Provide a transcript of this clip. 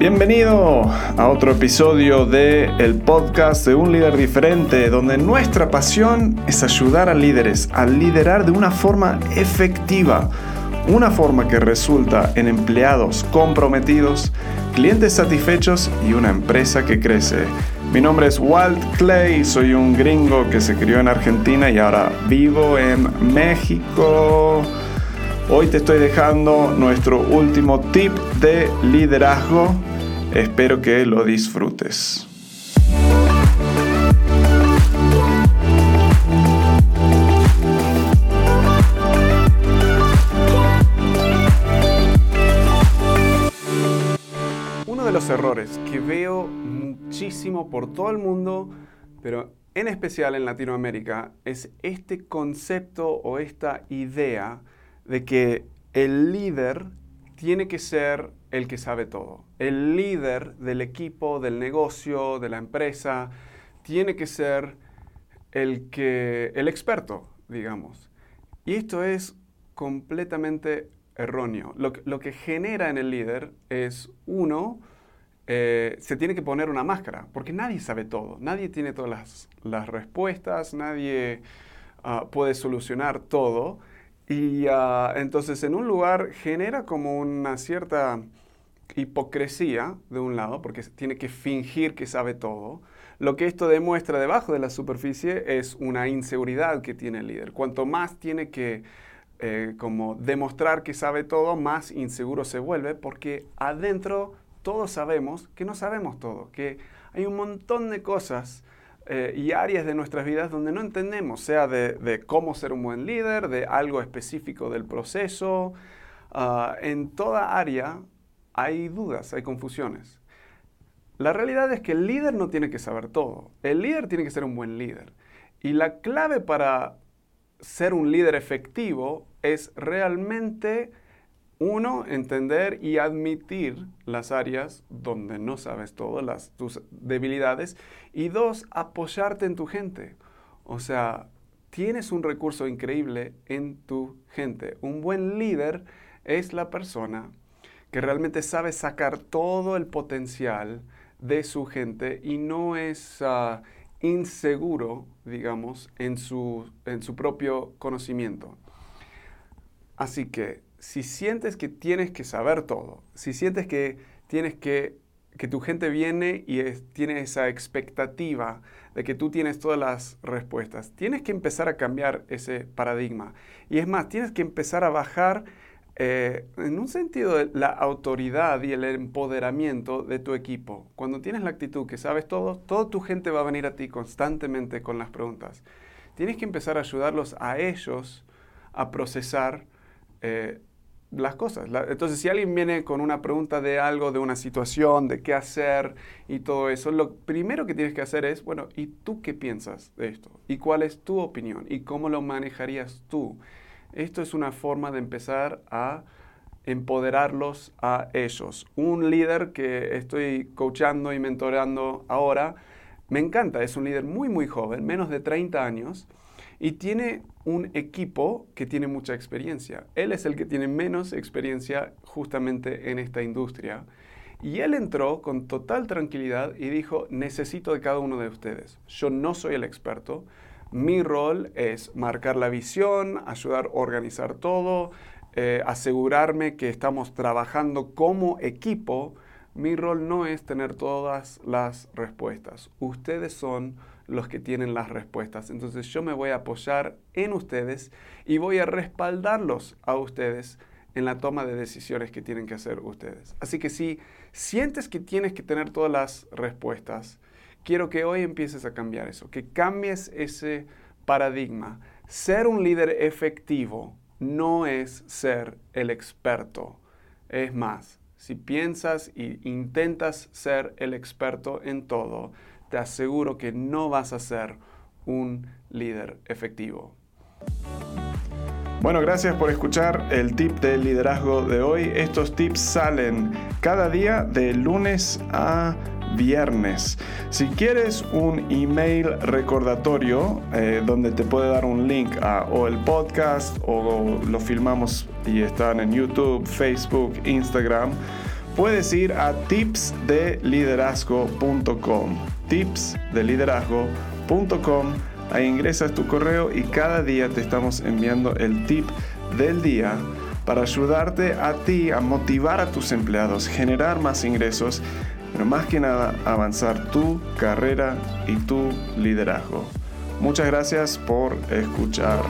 Bienvenido a otro episodio de el podcast de un líder diferente, donde nuestra pasión es ayudar a líderes a liderar de una forma efectiva, una forma que resulta en empleados comprometidos, clientes satisfechos y una empresa que crece. Mi nombre es Walt Clay, soy un gringo que se crió en Argentina y ahora vivo en México. Hoy te estoy dejando nuestro último tip de liderazgo Espero que lo disfrutes. Uno de los errores que veo muchísimo por todo el mundo, pero en especial en Latinoamérica, es este concepto o esta idea de que el líder tiene que ser el que sabe todo. El líder del equipo, del negocio, de la empresa, tiene que ser el, que, el experto, digamos. Y esto es completamente erróneo. Lo, que genera en el líder es, uno, eh, se tiene que poner una máscara, porque nadie sabe todo, nadie tiene todas las, respuestas, nadie ah, puede solucionar todo. Y ah, entonces en un lugar genera como una cierta hipocresía de un lado, porque tiene que fingir que sabe todo. Lo que esto demuestra debajo de la superficie es una inseguridad que tiene el líder. Cuanto más tiene que eh, como demostrar que sabe todo, más inseguro se vuelve, porque adentro todos sabemos que no sabemos todo, que hay un montón de cosas eh, y áreas de nuestras vidas donde no entendemos, sea de, cómo ser un buen líder, de algo específico del proceso. Ah, en toda área hay dudas, hay confusiones. La realidad es que el líder no tiene que saber todo. El líder tiene que ser un buen líder. Y la clave para ser un líder efectivo es realmente uno, entender y admitir las áreas donde no sabes todo, las, tus debilidades. Y dos, apoyarte en tu gente. O sea, tienes un recurso increíble en tu gente. Un buen líder es la persona que realmente sabe sacar todo el potencial de su gente y no es ah, inseguro, digamos, en su, en su propio conocimiento. Así que si sientes que tienes que saber todo, si sientes que tienes que, que tu gente viene y tiene esa expectativa de que tú tienes todas las respuestas, tienes que empezar a cambiar ese paradigma. Y es más, tienes que empezar a bajar eh, en un sentido la autoridad y el empoderamiento de tu equipo. Cuando tienes la actitud que sabes todo, toda tu gente va a venir a ti constantemente con las preguntas. Tienes que empezar a ayudarlos a ellos a procesar eh, las cosas. entonces, si alguien viene con una pregunta de algo, de una situación, de qué hacer y todo eso, lo primero que tienes que hacer es, bueno, ¿y tú qué piensas de esto? ¿Y cuál es tu opinión? ¿Y cómo lo manejarías tú? Esto es una forma de empezar a empoderarlos a ellos. Un líder que estoy coachando y mentoreando ahora, me encanta, es un líder muy, muy joven, menos de 30 años, y tiene un equipo que tiene mucha experiencia. Él es el que tiene menos experiencia justamente en esta industria. Y él entró con total tranquilidad y dijo, necesito de cada uno de ustedes. Yo no soy el experto. Mi rol es marcar la visión, ayudar a organizar todo, eh, asegurarme que estamos trabajando como equipo. Mi rol no es tener todas las respuestas. Ustedes son los que tienen las respuestas. Entonces yo me voy a apoyar en ustedes y voy a respaldarlos a ustedes en la toma de decisiones que tienen que hacer ustedes. Así que si sientes que tienes que tener todas las respuestas, quiero que hoy empieces a cambiar eso, que cambies ese paradigma. Ser un líder efectivo no es ser el experto. Es más, si piensas e intentas ser el experto en todo, te aseguro que no vas a ser un líder efectivo. Bueno, gracias por escuchar el tip de liderazgo de hoy. Estos tips salen cada día de lunes a viernes. Si quieres un email recordatorio eh, donde te puede dar un link a o el podcast o lo filmamos y están en YouTube, Facebook, Instagram, puedes ir a tipsdeliderazgo.com. Tipsdeliderazgo.com. Ahí ingresas tu correo y cada día te estamos enviando el tip del día para ayudarte a ti a motivar a tus empleados, generar más ingresos, pero más que nada avanzar tu carrera y tu liderazgo. Muchas gracias por escuchar.